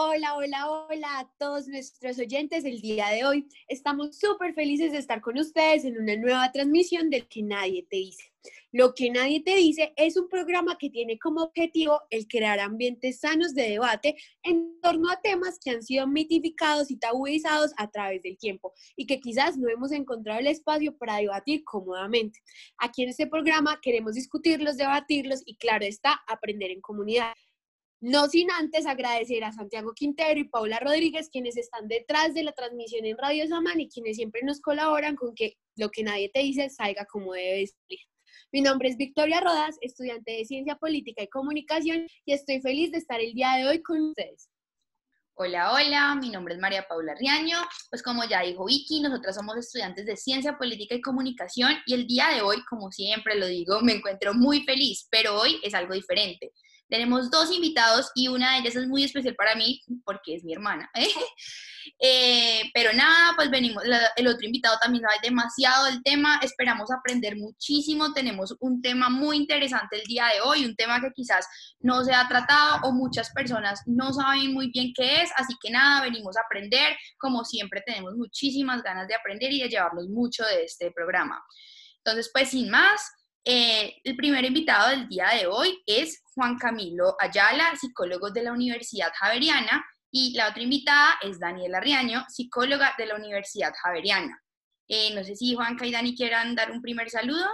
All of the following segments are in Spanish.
Hola, hola, hola a todos nuestros oyentes el día de hoy. Estamos súper felices de estar con ustedes en una nueva transmisión del que nadie te dice. Lo que nadie te dice es un programa que tiene como objetivo el crear ambientes sanos de debate en torno a temas que han sido mitificados y tabuizados a través del tiempo y que quizás no hemos encontrado el espacio para debatir cómodamente. Aquí en este programa queremos discutirlos, debatirlos y claro está, aprender en comunidad. No sin antes agradecer a Santiago Quintero y Paula Rodríguez, quienes están detrás de la transmisión en Radio Samán y quienes siempre nos colaboran con que lo que nadie te dice salga como debe salir. Mi nombre es Victoria Rodas, estudiante de Ciencia Política y Comunicación, y estoy feliz de estar el día de hoy con ustedes. Hola, hola, mi nombre es María Paula Riaño. Pues como ya dijo Vicky, nosotras somos estudiantes de Ciencia Política y Comunicación y el día de hoy, como siempre lo digo, me encuentro muy feliz, pero hoy es algo diferente. Tenemos dos invitados y una de ellas es muy especial para mí porque es mi hermana. ¿eh? Eh, pero nada, pues venimos, el otro invitado también sabe demasiado del tema, esperamos aprender muchísimo, tenemos un tema muy interesante el día de hoy, un tema que quizás no se ha tratado o muchas personas no saben muy bien qué es, así que nada, venimos a aprender, como siempre tenemos muchísimas ganas de aprender y de llevarnos mucho de este programa. Entonces, pues sin más, eh, el primer invitado del día de hoy es Juan Camilo Ayala, psicólogo de la Universidad Javeriana, y la otra invitada es Daniela Riaño, psicóloga de la Universidad Javeriana. Eh, no sé si Juanca y Dani quieran dar un primer saludo.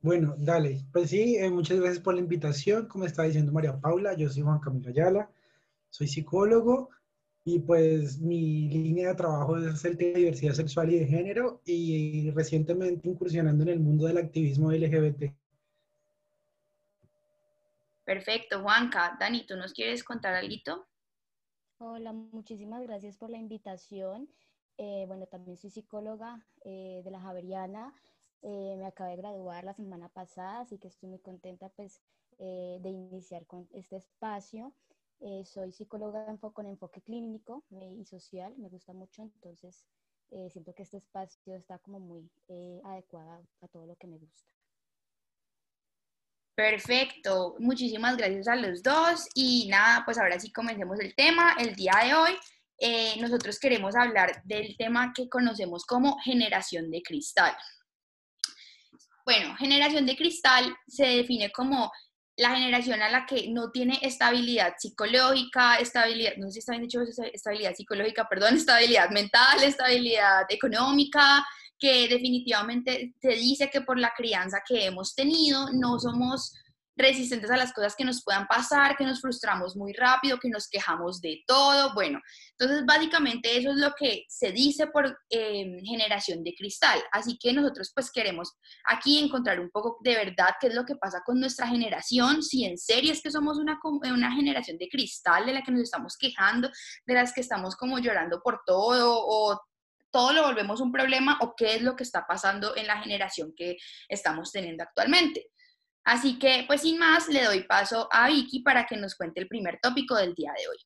Bueno, dale. Pues sí, eh, muchas gracias por la invitación. Como está diciendo María Paula, yo soy Juan Camilo Ayala, soy psicólogo y pues mi línea de trabajo es el tema de diversidad sexual y de género y recientemente incursionando en el mundo del activismo LGBT. Perfecto, Juanca. Dani, ¿tú nos quieres contar algo? Hola, muchísimas gracias por la invitación. Eh, bueno, también soy psicóloga eh, de la Javeriana. Eh, me acabé de graduar la semana pasada, así que estoy muy contenta pues, de iniciar con este espacio. Eh, soy psicóloga con enfoque clínico eh, y social, me gusta mucho, entonces eh, siento que este espacio está como muy adecuado a todo lo que me gusta. Perfecto, muchísimas gracias a los dos y nada, pues ahora sí comencemos el tema. El día de hoy nosotros queremos hablar del tema que conocemos como generación de cristal. Bueno, generación de cristal se define como la generación a la que no tiene estabilidad psicológica, estabilidad, no sé si está bien dicho estabilidad psicológica, perdón, estabilidad mental, estabilidad económica, que definitivamente te dice que por la crianza que hemos tenido no somos resistentes a las cosas que nos puedan pasar, que nos frustramos muy rápido, que nos quejamos de todo. Bueno, entonces básicamente eso es lo que se dice por em, generación de cristal. Así que nosotros pues queremos aquí encontrar un poco de verdad qué es lo que pasa con nuestra generación, si en serio es que somos una, una generación de cristal de la que nos estamos quejando, de las que estamos como llorando por todo o todo lo volvemos un problema o qué es lo que está pasando en la generación que estamos teniendo actualmente. Así que, pues sin más, le doy paso a Vicky para que nos cuente el primer tópico del día de hoy.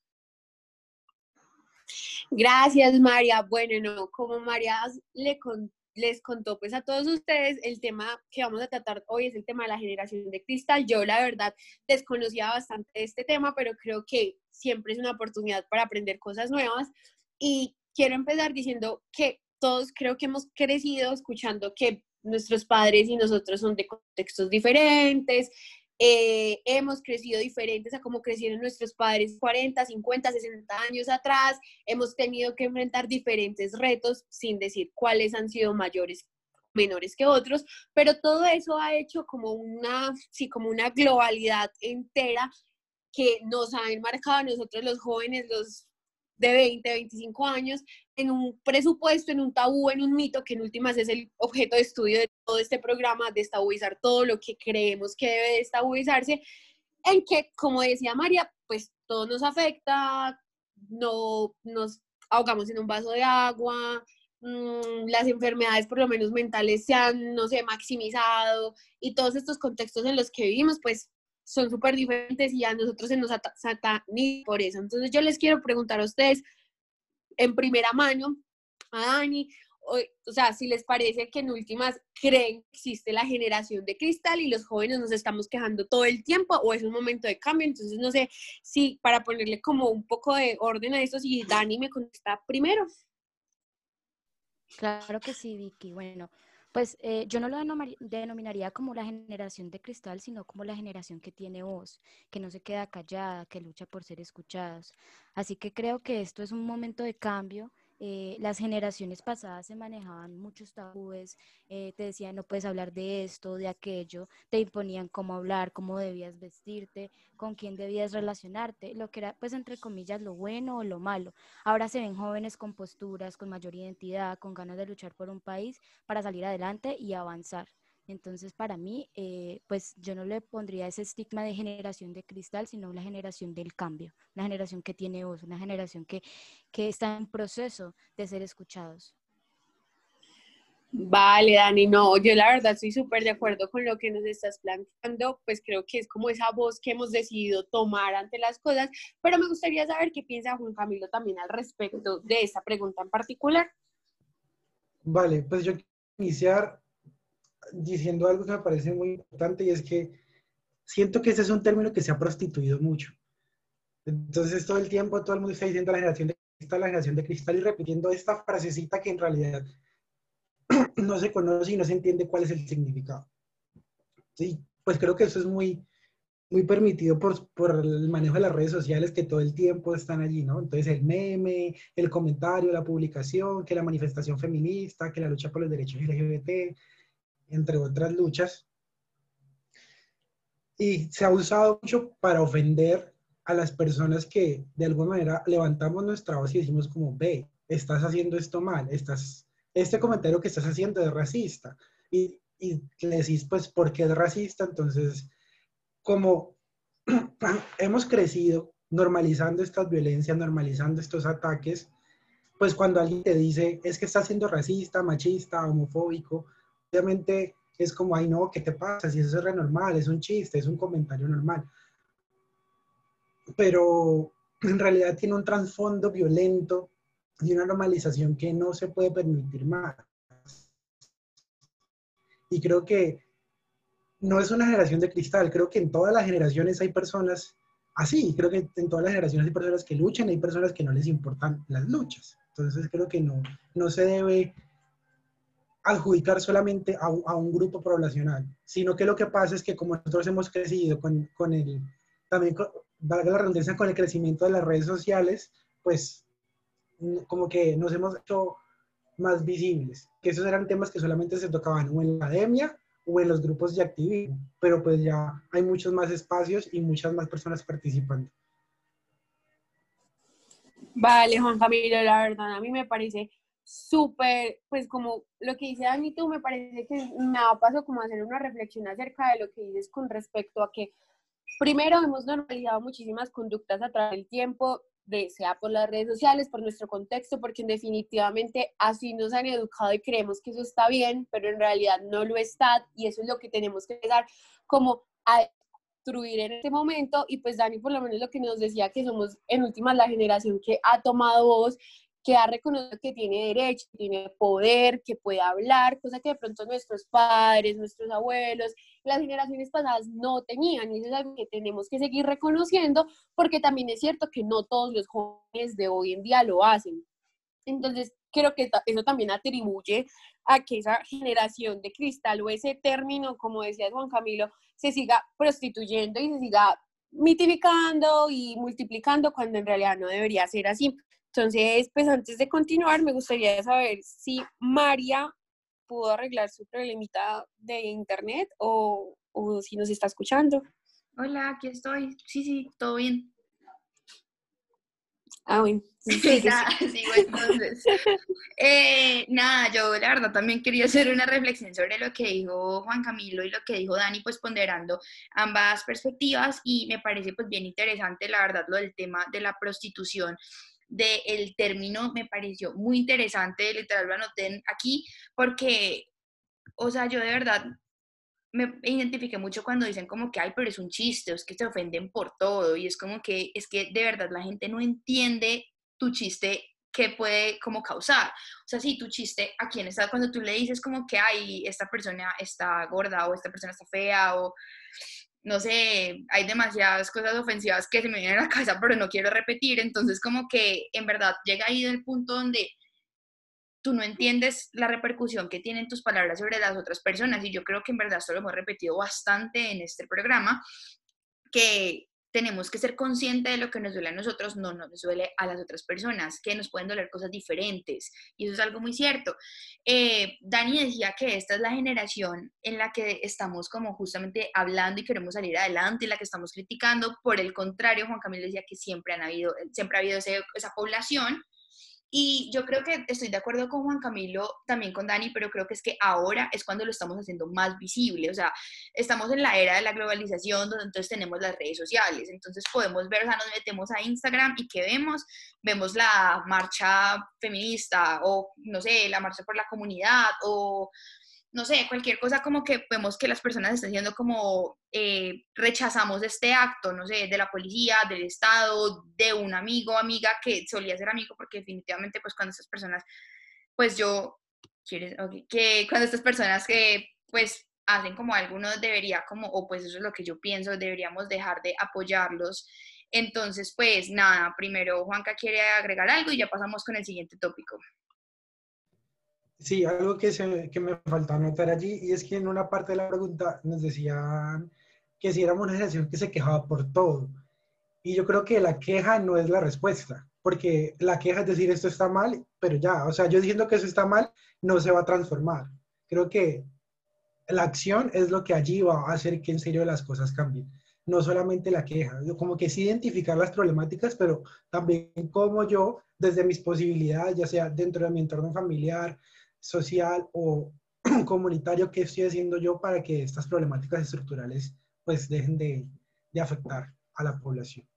Gracias, María. Bueno, no, como María les contó pues a todos ustedes, el tema que vamos a tratar hoy es el tema de la generación de cristal. Yo la verdad desconocía bastante este tema, pero creo que siempre es una oportunidad para aprender cosas nuevas. Y quiero empezar diciendo que todos creo que hemos crecido escuchando que nuestros padres y nosotros son de contextos diferentes, eh, hemos crecido diferentes a como crecieron nuestros padres 40, 50, 60 años atrás, hemos tenido que enfrentar diferentes retos sin decir cuáles han sido mayores menores que otros, pero todo eso ha hecho como una, sí, como una globalidad entera que nos ha enmarcado a nosotros los jóvenes, los de 20, 25 años en un presupuesto, en un tabú, en un mito, que en últimas es el objeto de estudio de todo este programa, de estabilizar todo lo que creemos que debe de estabilizarse, en que, como decía María, pues todo nos afecta, no nos ahogamos en un vaso de agua, mm, las enfermedades, por lo menos mentales, se han, no sé, maximizado y todos estos contextos en los que vivimos, pues son súper diferentes y a nosotros se nos ni por eso. Entonces yo les quiero preguntar a ustedes en primera mano, a Dani o, o, sea, si les parece que en últimas creen que existe la generación de cristal y los jóvenes nos estamos quejando todo el tiempo o es un momento de cambio. Entonces, no sé si para ponerle como un poco de orden a esto, si Dani me contesta primero. Claro que sí, Vicky. Bueno, pues eh, yo no lo denominaría como la generación de cristal, sino como la generación que tiene voz, que no se queda callada, que lucha por ser escuchados. Así que creo que esto es un momento de cambio eh, las generaciones pasadas se manejaban muchos tabúes, eh, te decían no puedes hablar de esto, de aquello, te imponían cómo hablar, cómo debías vestirte, con quién debías relacionarte, lo que era pues entre comillas lo bueno o lo malo. Ahora se ven jóvenes con posturas, con mayor identidad, con ganas de luchar por un país para salir adelante y avanzar. Entonces, para mí, eh, pues yo no le pondría ese estigma de generación de cristal, sino la generación del cambio, una generación que tiene voz, una generación que, que está en proceso de ser escuchados. Vale, Dani, no, yo la verdad estoy súper de acuerdo con lo que nos estás planteando, pues creo que es como esa voz que hemos decidido tomar ante las cosas, pero me gustaría saber qué piensa Juan Camilo también al respecto de esa pregunta en particular. Vale, pues yo quiero iniciar diciendo algo que me parece muy importante y es que siento que ese es un término que se ha prostituido mucho. Entonces todo el tiempo todo el mundo está diciendo la generación de cristal, la generación de cristal y repitiendo esta frasecita que en realidad no se conoce y no se entiende cuál es el significado. Sí, pues creo que eso es muy, muy permitido por, por, el manejo de las redes sociales que todo el tiempo están allí, ¿no? Entonces el meme, el comentario, la publicación, que la manifestación feminista, que la lucha por los derechos LGBT, entre otras luchas. Y se ha usado mucho para ofender a las personas que de alguna manera levantamos nuestra voz y decimos como, ve, estás haciendo esto mal, estás, este comentario que estás haciendo es racista. Y, y le decís, pues, ¿por qué es racista? Entonces, como hemos crecido normalizando estas violencias, normalizando estos ataques, pues cuando alguien te dice, es que estás siendo racista, machista, homofóbico, obviamente es como, ay no, ¿qué te pasa? Si eso es re normal, es un chiste, es un comentario normal. Pero en realidad tiene un trasfondo violento y una normalización que no se puede permitir más. Y creo que no es una generación de cristal, creo que en todas las generaciones hay personas así, creo que en todas las generaciones hay personas que luchan, hay personas que no les importan las luchas. Entonces creo que no, no se debe adjudicar solamente a, un grupo poblacional, sino que lo que pasa es que como nosotros hemos crecido con, con el, también valga la redundancia, con el crecimiento de las redes sociales, pues como que nos hemos hecho más visibles, que esos eran temas que solamente se tocaban o en la academia o en los grupos de activismo, pero pues ya hay muchos más espacios y muchas más personas participando. Vale, Juan Camilo, la verdad, a mí me parece súper, pues como lo que dice Dani, tú me parece que me ha pasado como hacer una reflexión acerca de lo que dices con respecto a que primero hemos normalizado muchísimas conductas a través del tiempo, sea por las redes sociales, por nuestro contexto, porque definitivamente así nos han educado y creemos que eso está bien, pero en realidad no lo está y eso es lo que tenemos que empezar como a destruir en este momento y pues Dani por lo menos lo que nos decía que somos en últimas la generación que ha tomado voz que ha reconocido que tiene derecho, que tiene poder, que puede hablar, cosa que de pronto nuestros padres, nuestros abuelos, las generaciones pasadas no tenían. Y eso es algo que tenemos que seguir reconociendo porque también es cierto que no todos los jóvenes de hoy en día lo hacen. Entonces, creo que eso también atribuye a que esa generación de cristal o ese término, como decía Juan Camilo, se siga prostituyendo y se siga mitificando y multiplicando cuando en realidad no debería ser así. Entonces, pues antes de continuar, me gustaría saber si María pudo arreglar su problemita de internet o, o si nos está escuchando. Hola, aquí estoy. Sí, sí, todo bien. Ah, bueno. Sí, nada, sí, bueno, entonces. Eh, nada, yo la verdad también quería hacer una reflexión sobre lo que dijo Juan Camilo y lo que dijo Dani, pues ponderando ambas perspectivas y me parece pues bien interesante la verdad lo del tema de la prostitución del término me pareció muy interesante, literal lo anoté aquí, porque, o sea, yo de verdad me identifiqué mucho cuando dicen como que, ay, pero es un chiste, es que se ofenden por todo, y es como que, es que de verdad la gente no entiende tu chiste qué puede como causar. O sea, si tu chiste a quién está, cuando tú le dices como que, ay, esta persona está gorda o esta persona está fea o no sé, hay demasiadas cosas ofensivas que se me vienen a la cabeza, pero no quiero repetir, entonces como que en verdad llega ahí el punto donde tú no entiendes la repercusión que tienen tus palabras sobre las otras personas. Y yo creo que en verdad esto lo hemos repetido bastante en este programa, que tenemos que ser conscientes de lo que nos duele a nosotros, no nos duele a las otras personas, que nos pueden doler cosas diferentes. Y eso es algo muy cierto. Eh, Dani decía que esta es la generación en la que estamos como justamente hablando y queremos salir adelante, en la que estamos criticando. Por el contrario, Juan Camilo decía que siempre, han habido, siempre ha habido esa población y yo creo que estoy de acuerdo con Juan Camilo, también con Dani, pero creo que es que ahora es cuando lo estamos haciendo más visible. O sea, estamos en la era de la globalización, donde entonces tenemos las redes sociales. Entonces podemos ver, o sea, nos metemos a Instagram y ¿qué vemos? Vemos la marcha feminista o, no sé, la marcha por la comunidad o no sé, cualquier cosa como que vemos que las personas están haciendo como eh, rechazamos este acto, no sé, de la policía, del Estado, de un amigo amiga que solía ser amigo, porque definitivamente pues cuando estas personas, pues yo, ¿quieres? que cuando estas personas que pues hacen como algunos debería como, o pues eso es lo que yo pienso, deberíamos dejar de apoyarlos. Entonces, pues nada, primero Juanca quiere agregar algo y ya pasamos con el siguiente tópico. Sí, algo que, se, que me falta anotar allí, y es que en una parte de la pregunta nos decían que si éramos una generación que se quejaba por todo. Y yo creo que la queja no es la respuesta, porque la queja es decir esto está mal, pero ya, o sea, yo diciendo que eso está mal no se va a transformar. Creo que la acción es lo que allí va a hacer que en serio las cosas cambien. No solamente la queja, como que sí identificar las problemáticas, pero también como yo, desde mis posibilidades, ya sea dentro de mi entorno familiar, social o comunitario que estoy haciendo yo para que estas problemáticas estructurales pues dejen de, de afectar a la población.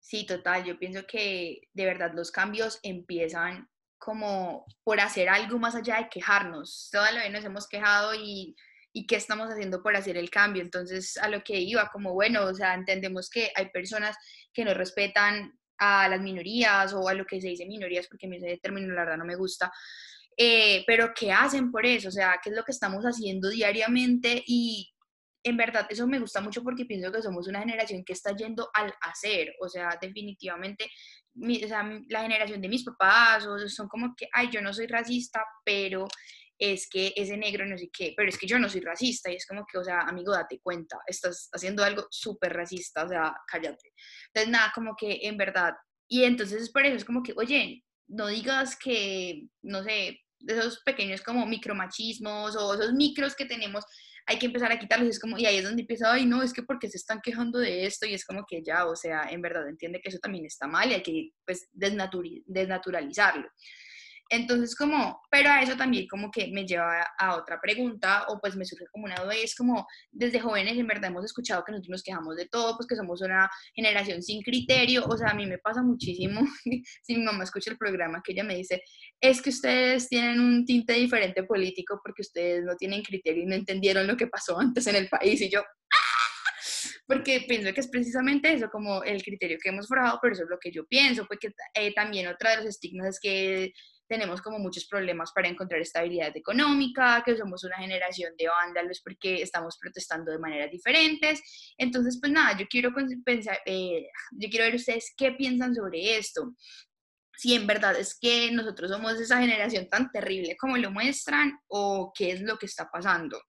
Sí, total. Yo pienso que de verdad los cambios empiezan como por hacer algo más allá de quejarnos. Toda la vez nos hemos quejado y, y qué estamos haciendo por hacer el cambio. Entonces, a lo que iba, como bueno, o sea, entendemos que hay personas que no respetan a las minorías o a lo que se dice minorías, porque a mí ese término la verdad no me gusta, eh, pero ¿qué hacen por eso? O sea, ¿qué es lo que estamos haciendo diariamente? Y en verdad eso me gusta mucho porque pienso que somos una generación que está yendo al hacer, o sea, definitivamente o sea, la generación de mis papás o son como que, ay, yo no soy racista, pero es que ese negro no sé qué, pero es que yo no soy racista y es como que, o sea, amigo, date cuenta, estás haciendo algo súper racista, o sea, cállate. Entonces, nada, como que en verdad, y entonces es por eso, es como que, oye, no digas que, no sé, esos pequeños como micromachismos o esos micros que tenemos, hay que empezar a quitarlos, es como, y ahí es donde empieza, ay, no, es que porque se están quejando de esto, y es como que ya, o sea, en verdad entiende que eso también está mal y hay que, pues, desnaturalizarlo. Entonces, como, pero a eso también como que me lleva a otra pregunta, o pues me surge como una duda, y es como, desde jóvenes en verdad hemos escuchado que nosotros nos quejamos de todo, pues que somos una generación sin criterio, o sea, a mí me pasa muchísimo, si mi mamá escucha el programa, que ella me dice, es que ustedes tienen un tinte diferente político porque ustedes no tienen criterio y no entendieron lo que pasó antes en el país, y yo, ¡ah! porque pienso que es precisamente eso, como el criterio que hemos forjado, pero eso es lo que yo pienso, porque eh, también otra de los estigmas es que tenemos como muchos problemas para encontrar estabilidad económica, que somos una generación de vándalos porque estamos protestando de maneras diferentes. Entonces, pues nada, yo quiero pensar, eh, yo quiero ver ustedes qué piensan sobre esto. Si en verdad es que nosotros somos esa generación tan terrible como lo muestran o qué es lo que está pasando.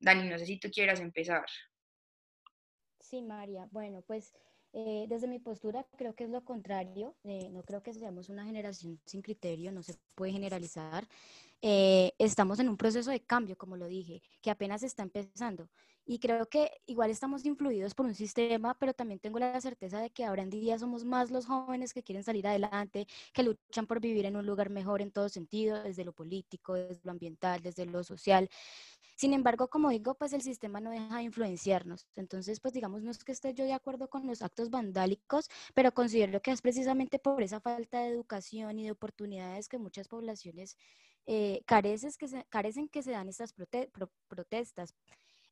Dani, no sé si tú quieras empezar. Sí, María. Bueno, pues eh, desde mi postura creo que es lo contrario, eh, no creo que seamos una generación sin criterio, no se puede generalizar. Eh, estamos en un proceso de cambio, como lo dije, que apenas está empezando. Y creo que igual estamos influidos por un sistema, pero también tengo la certeza de que ahora en día somos más los jóvenes que quieren salir adelante, que luchan por vivir en un lugar mejor en todo sentido, desde lo político, desde lo ambiental, desde lo social. Sin embargo, como digo, pues el sistema no deja de influenciarnos. Entonces, pues digamos, no es que esté yo de acuerdo con los actos vandálicos, pero considero que es precisamente por esa falta de educación y de oportunidades que muchas poblaciones eh, carecen, que se, carecen que se dan estas protestas.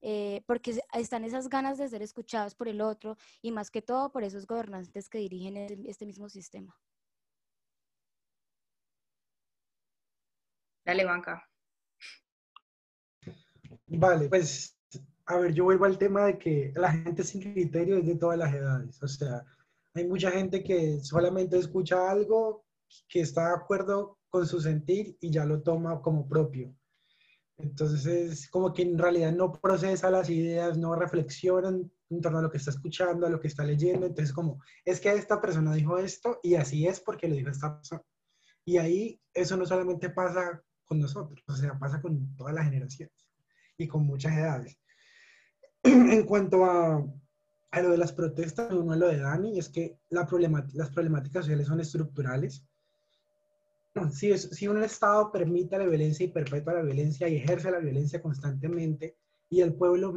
Eh, porque están esas ganas de ser escuchados por el otro y más que todo por esos gobernantes que dirigen este, este mismo sistema. Dale, banca. Vale, pues a ver, yo vuelvo al tema de que la gente sin criterio es de todas las edades. O sea, hay mucha gente que solamente escucha algo que está de acuerdo con su sentir y ya lo toma como propio. Entonces es como que en realidad no procesa las ideas, no reflexionan en torno a lo que está escuchando, a lo que está leyendo. Entonces como, es que esta persona dijo esto y así es porque lo dijo esta persona. Y ahí eso no solamente pasa con nosotros, o sea, pasa con todas las generaciones y con muchas edades. en cuanto a, a, lo de las protestas, uno lo de Dani, es que la las problemáticas sociales son estructurales. Si, si un Estado permite la violencia y perpetúa la violencia y ejerce la violencia constantemente, y el pueblo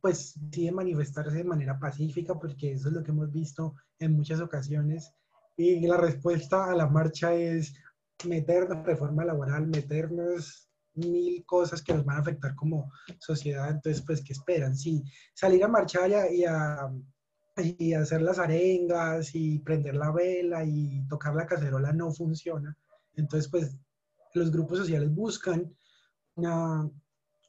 pues decide manifestarse de manera pacífica, porque eso es lo que hemos visto en muchas ocasiones, y la respuesta a la marcha es meternos reforma laboral, meternos mil cosas que nos van a afectar como sociedad. Entonces, pues, ¿qué esperan? Si salir a marchar y a, y hacer las arengas y prender la vela y tocar la cacerola no funciona. Entonces, pues, los grupos sociales buscan una,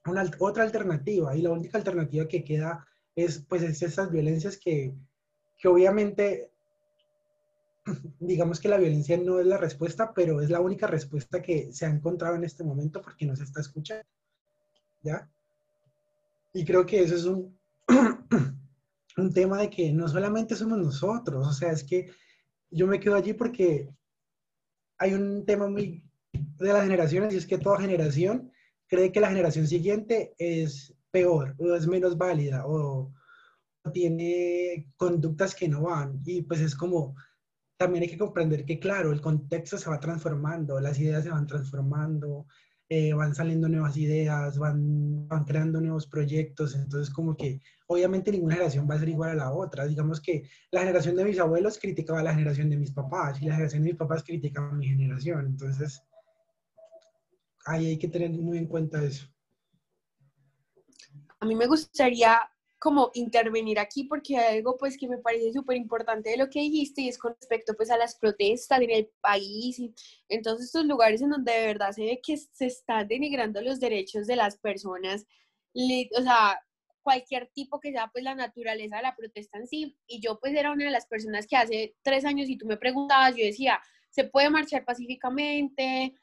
una, otra alternativa y la única alternativa que queda es, pues, es esas violencias que, que obviamente digamos que la violencia no es la respuesta, pero es la única respuesta que se ha encontrado en este momento porque no se está escuchando. ¿Ya? Y creo que eso es un, un tema de que no solamente somos nosotros, o sea, es que yo me quedo allí porque hay un tema muy de las generaciones y es que toda generación cree que la generación siguiente es peor o es menos válida o tiene conductas que no van. Y pues es como también hay que comprender que, claro, el contexto se va transformando, las ideas se van transformando, eh, van saliendo nuevas ideas, van, van creando nuevos proyectos, entonces como que obviamente ninguna generación va a ser igual a la otra. Digamos que la generación de mis abuelos criticaba a la generación de mis papás y la generación de mis papás criticaba a mi generación, entonces ahí hay que tener muy en cuenta eso. A mí me gustaría como intervenir aquí porque hay algo pues que me parece súper importante de lo que dijiste y es con respecto pues a las protestas en el país y en todos estos lugares en donde de verdad se ve que se están denigrando los derechos de las personas, o sea, cualquier tipo que sea pues la naturaleza de la protesta en sí y yo pues era una de las personas que hace tres años y tú me preguntabas, yo decía, se puede marchar pacíficamente,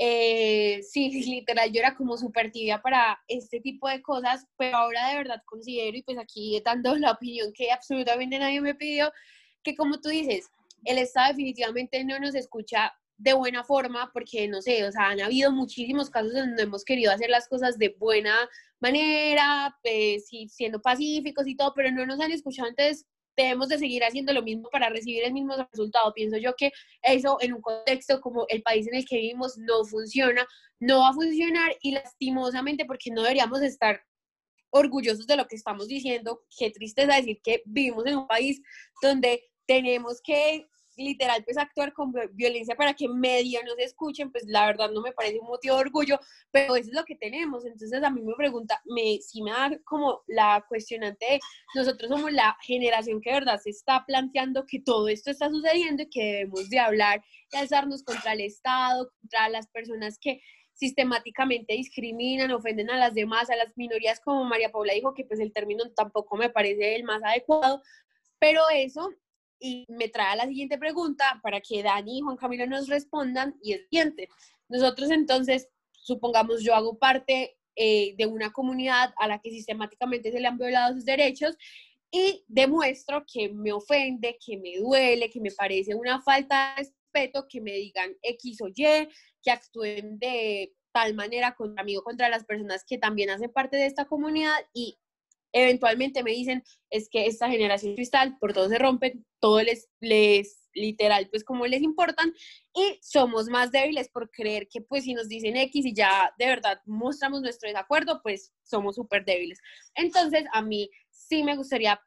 eh, sí, literal, yo era como súper tibia para este tipo de cosas, pero ahora de verdad considero, y pues aquí dando la opinión que absolutamente nadie me pidió, que como tú dices, el Estado definitivamente no nos escucha de buena forma, porque no sé, o sea, han habido muchísimos casos donde hemos querido hacer las cosas de buena manera, pues, sí, siendo pacíficos y todo, pero no nos han escuchado, entonces debemos de seguir haciendo lo mismo para recibir el mismo resultado. Pienso yo que eso en un contexto como el país en el que vivimos no funciona, no va a funcionar y lastimosamente porque no deberíamos estar orgullosos de lo que estamos diciendo. Qué tristeza decir que vivimos en un país donde tenemos que literal pues actuar con violencia para que medio nos escuchen, pues la verdad no me parece un motivo de orgullo, pero eso es lo que tenemos. Entonces a mí me pregunta, me, si me da como la cuestionante nosotros somos la generación que de verdad se está planteando que todo esto está sucediendo y que debemos de hablar y alzarnos contra el Estado, contra las personas que sistemáticamente discriminan, ofenden a las demás, a las minorías, como María Paula dijo, que pues el término tampoco me parece el más adecuado, pero eso y me trae a la siguiente pregunta para que Dani y Juan Camilo nos respondan y es siguiente. Nosotros entonces, supongamos yo hago parte eh, de una comunidad a la que sistemáticamente se le han violado sus derechos y demuestro que me ofende, que me duele, que me parece una falta de respeto, que me digan X o Y, que actúen de tal manera contra mí o contra las personas que también hacen parte de esta comunidad y eventualmente me dicen, es que esta generación cristal, por todo se rompen, todo les, les literal, pues como les importan, y somos más débiles por creer que pues si nos dicen X y ya de verdad mostramos nuestro desacuerdo, pues somos súper débiles. Entonces, a mí sí me gustaría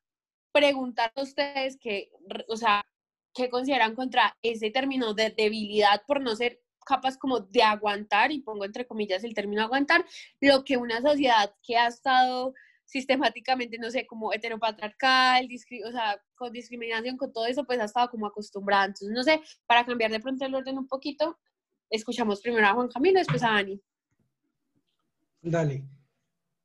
preguntar a ustedes que, o sea, ¿qué consideran contra ese término de debilidad por no ser capaz como de aguantar, y pongo entre comillas el término aguantar, lo que una sociedad que ha estado sistemáticamente, no sé, como heteropatriarcal, o sea, con discriminación, con todo eso, pues ha estado como acostumbrada. Entonces, no sé, para cambiar de pronto el orden un poquito, escuchamos primero a Juan Camilo, después a Dani. Dale.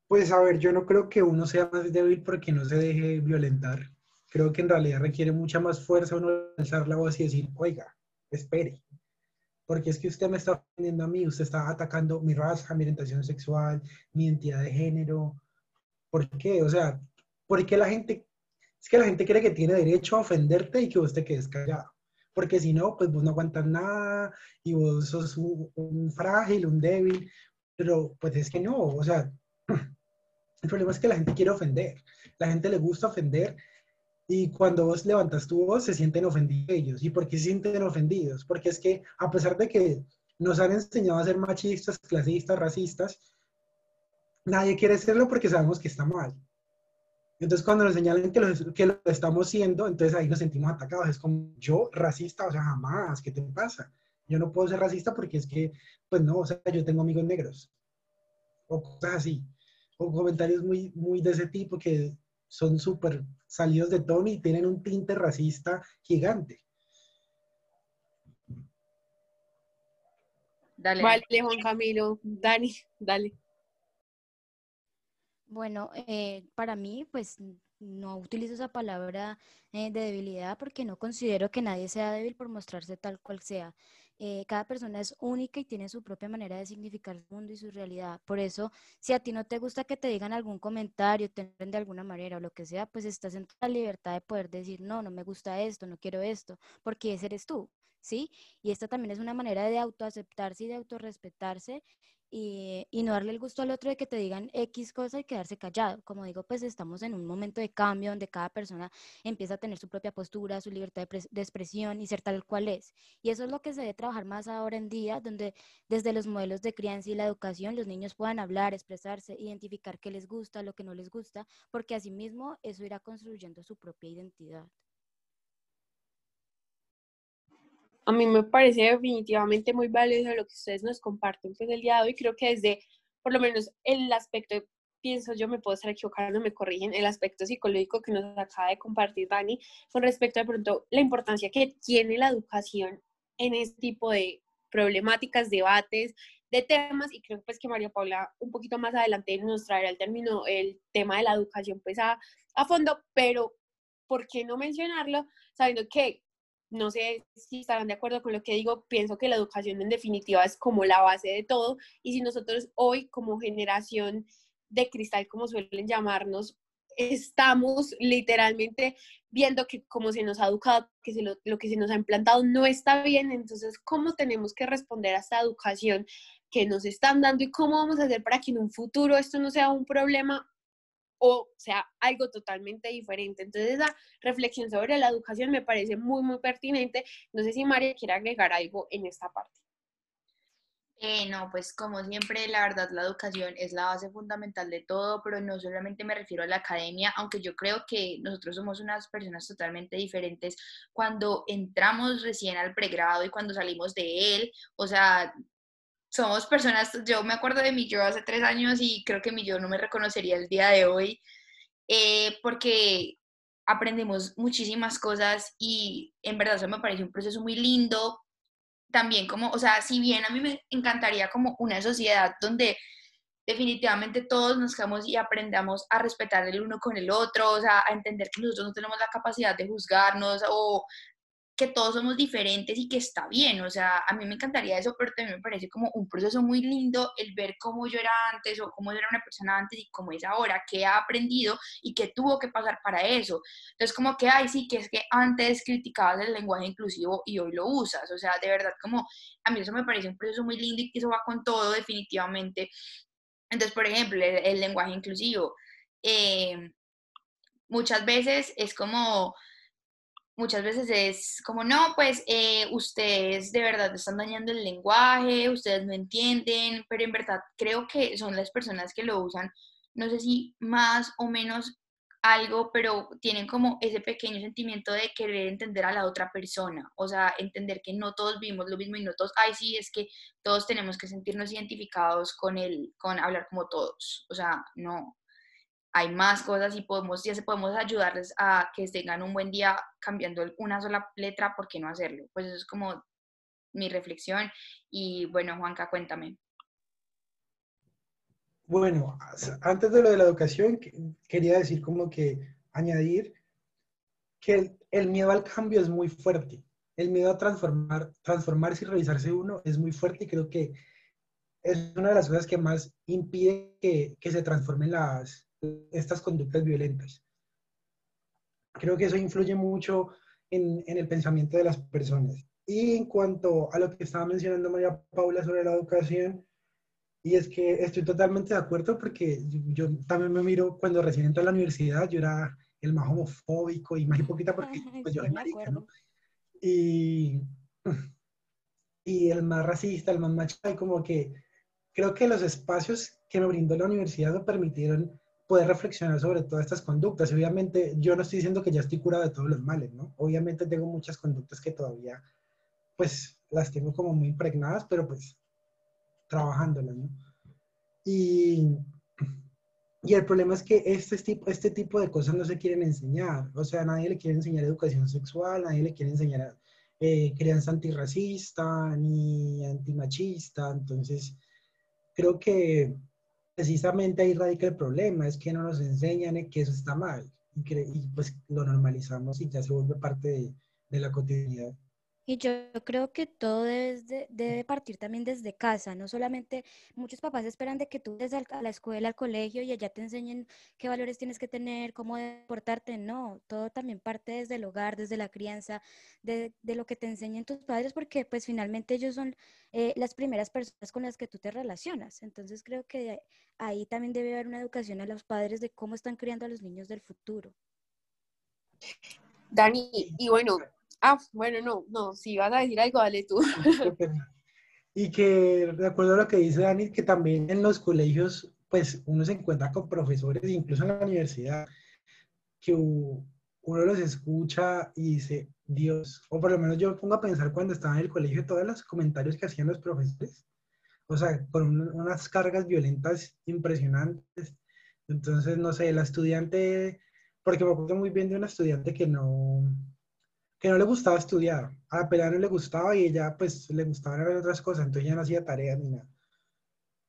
Pues a ver, yo no creo que uno sea más débil porque no se deje violentar. Creo que en realidad requiere mucha más fuerza uno alzar la voz y decir, oiga, espere. Porque es que usted me está ofendiendo a mí, usted está atacando mi raza, mi orientación sexual, mi identidad de género. ¿Por qué? O sea, ¿por qué la gente, es que la gente cree que tiene derecho a ofenderte y que vos te quedes callado? Porque si no, pues vos no aguantas nada y vos sos un, un frágil, un débil. Pero pues es que no, o sea, el problema es que la gente quiere ofender. La gente le gusta ofender y cuando vos levantas tu voz se sienten ofendidos ellos. ¿Y por qué se sienten ofendidos? Porque es que a pesar de que nos han enseñado a ser machistas, clasistas, racistas, nadie quiere serlo porque sabemos que está mal. Entonces cuando nos señalan que lo, que lo estamos siendo, entonces ahí nos sentimos atacados. Es como, yo racista, o sea, jamás, ¿qué te pasa? Yo no puedo ser racista porque es que, pues no, o sea, yo tengo amigos negros. O cosas así. O comentarios muy, muy de ese tipo que son súper salidos de tono y tienen un tinte racista gigante. Dale. Vale, Juan Camilo. Dani, dale. Bueno, eh, para mí, pues no utilizo esa palabra eh, de debilidad porque no considero que nadie sea débil por mostrarse tal cual sea. Eh, cada persona es única y tiene su propia manera de significar el mundo y su realidad. Por eso, si a ti no te gusta que te digan algún comentario, te de alguna manera o lo que sea, pues estás en la libertad de poder decir, no, no me gusta esto, no quiero esto, porque ese eres tú, ¿sí? Y esta también es una manera de autoaceptarse y de autorrespetarse y, y, no darle el gusto al otro de que te digan X cosa y quedarse callado. Como digo, pues estamos en un momento de cambio donde cada persona empieza a tener su propia postura, su libertad de, de, expresión y ser tal cual es. Y eso es lo que se debe trabajar más ahora en día, donde desde los modelos de crianza y la educación los niños puedan hablar, expresarse, identificar qué les gusta, lo que no les gusta, porque asimismo eso irá construyendo su propia identidad. A mí me parece definitivamente muy valioso lo que ustedes nos comparten pues el día de hoy. Creo que desde, por lo menos, el aspecto, pienso yo, me puedo estar equivocando, me corrigen, el aspecto psicológico que nos acaba de compartir Dani, con respecto de pronto la importancia que tiene la educación en este tipo de problemáticas, debates, de temas, y creo pues que María Paula un poquito más adelante nos traerá el término, el tema de la educación pues a, a fondo, pero ¿por qué no mencionarlo? Sabiendo que no sé si estarán de acuerdo con lo que digo, pienso que la educación en definitiva es como la base de todo y si nosotros hoy como generación de cristal, como suelen llamarnos, estamos literalmente viendo que como se nos ha educado, que se lo, lo, que se nos ha implantado no está bien, entonces, ¿cómo tenemos que responder a esta educación que nos están dando y cómo vamos a hacer para que en un futuro esto no sea un problema o sea algo totalmente diferente. Entonces esa reflexión sobre la educación me parece muy, muy pertinente. No sé si María quiere agregar algo en esta parte. Eh, no, pues como siempre, la verdad, la educación es la base fundamental de todo, pero no solamente me refiero a la academia, aunque yo creo que nosotros somos unas personas totalmente diferentes cuando entramos recién al pregrado y cuando salimos de él, o sea, somos personas, yo me acuerdo de mi yo hace tres años y creo que mi yo no me reconocería el día de hoy, eh, porque aprendemos muchísimas cosas y en verdad eso me parece un proceso muy lindo. También como, o sea, si bien a mí me encantaría como una sociedad donde definitivamente todos nos quedamos y aprendamos a respetar el uno con el otro, o sea, a entender que nosotros no tenemos la capacidad de juzgarnos o que todos somos diferentes y que está bien, o sea, a mí me encantaría eso, pero también me parece como un proceso muy lindo el ver cómo yo era antes o cómo yo era una persona antes y cómo es ahora, qué ha aprendido y qué tuvo que pasar para eso. Entonces, como que, ay, sí, que es que antes criticabas el lenguaje inclusivo y hoy lo usas, o sea, de verdad, como a mí eso me parece un proceso muy lindo y que eso va con todo definitivamente. Entonces, por ejemplo, el, lenguaje inclusivo, eh, muchas veces es como muchas veces es como, no, pues eh, ustedes de verdad están dañando el lenguaje, ustedes no entienden, pero en verdad creo que son las personas que lo usan, no sé si más o menos algo, pero tienen como ese pequeño sentimiento de querer entender a la otra persona, o sea, entender que no todos vivimos lo mismo y no todos, ay, sí, es que todos tenemos que sentirnos identificados con el, con hablar como todos, o sea, no, hay más cosas y podemos, ya podemos ayudarles a que tengan un buen día cambiando una sola letra, ¿por qué no hacerlo? Pues eso es como mi reflexión. Y bueno, Juanca, cuéntame. Bueno, antes de lo de la educación, quería decir como que añadir que el, miedo al cambio es muy fuerte. El miedo a transformar, transformarse y revisarse uno es muy fuerte y creo que es una de las cosas que más impide que, que se transformen las, estas conductas violentas. Creo que eso influye mucho en, en, el pensamiento de las personas. Y en cuanto a lo que estaba mencionando María Paula sobre la educación, y es que estoy totalmente de acuerdo porque yo, también me miro cuando recién entré a la universidad, yo era el más homofóbico y más hipócrita porque pues, yo soy marica, ¿no? Y, y el más racista, el más macho, y como que creo que los espacios que me brindó la universidad me permitieron poder reflexionar sobre todas estas conductas. Obviamente, yo no estoy diciendo que ya estoy curado de todos los males, ¿no? Obviamente tengo muchas conductas que todavía, pues, las tengo como muy impregnadas, pero pues trabajándola, ¿no? Y, y el problema es que este tipo, este tipo de cosas no se quieren enseñar. O sea, nadie le quiere enseñar educación sexual, nadie le quiere enseñar eh, crianza antirracista ni antimachista. Entonces, creo que precisamente ahí radica el problema, es que no nos enseñan que eso está mal y, y pues lo normalizamos y ya se vuelve parte de la cotidianidad. Y yo creo que todo debe, debe, partir también desde casa, no solamente muchos papás esperan de que tú vayas a la escuela, al colegio y allá te enseñen qué valores tienes que tener, cómo portarte, no, todo también parte desde el hogar, desde la crianza, de, de lo que te enseñan tus padres, porque pues finalmente ellos son eh, las primeras personas con las que tú te relacionas. Entonces creo que ahí también debe haber una educación a los padres de cómo están criando a los niños del futuro. Dani, y bueno, Ah, bueno, no, no, si vas a decir algo, dale tú. Y que, de acuerdo a lo que dice Dani, que también en los colegios, pues uno se encuentra con profesores, incluso en la universidad, que uno los escucha y dice, Dios, o por lo menos yo me pongo a pensar cuando estaba en el colegio todos los comentarios que hacían los profesores, o sea, con unas cargas violentas impresionantes. Entonces, no sé, la estudiante, porque me acuerdo muy bien de una estudiante que no, que no le gustaba estudiar. A la pelada no le gustaba y ella pues le gustaban ver otras cosas, entonces ya no hacía tareas ni nada.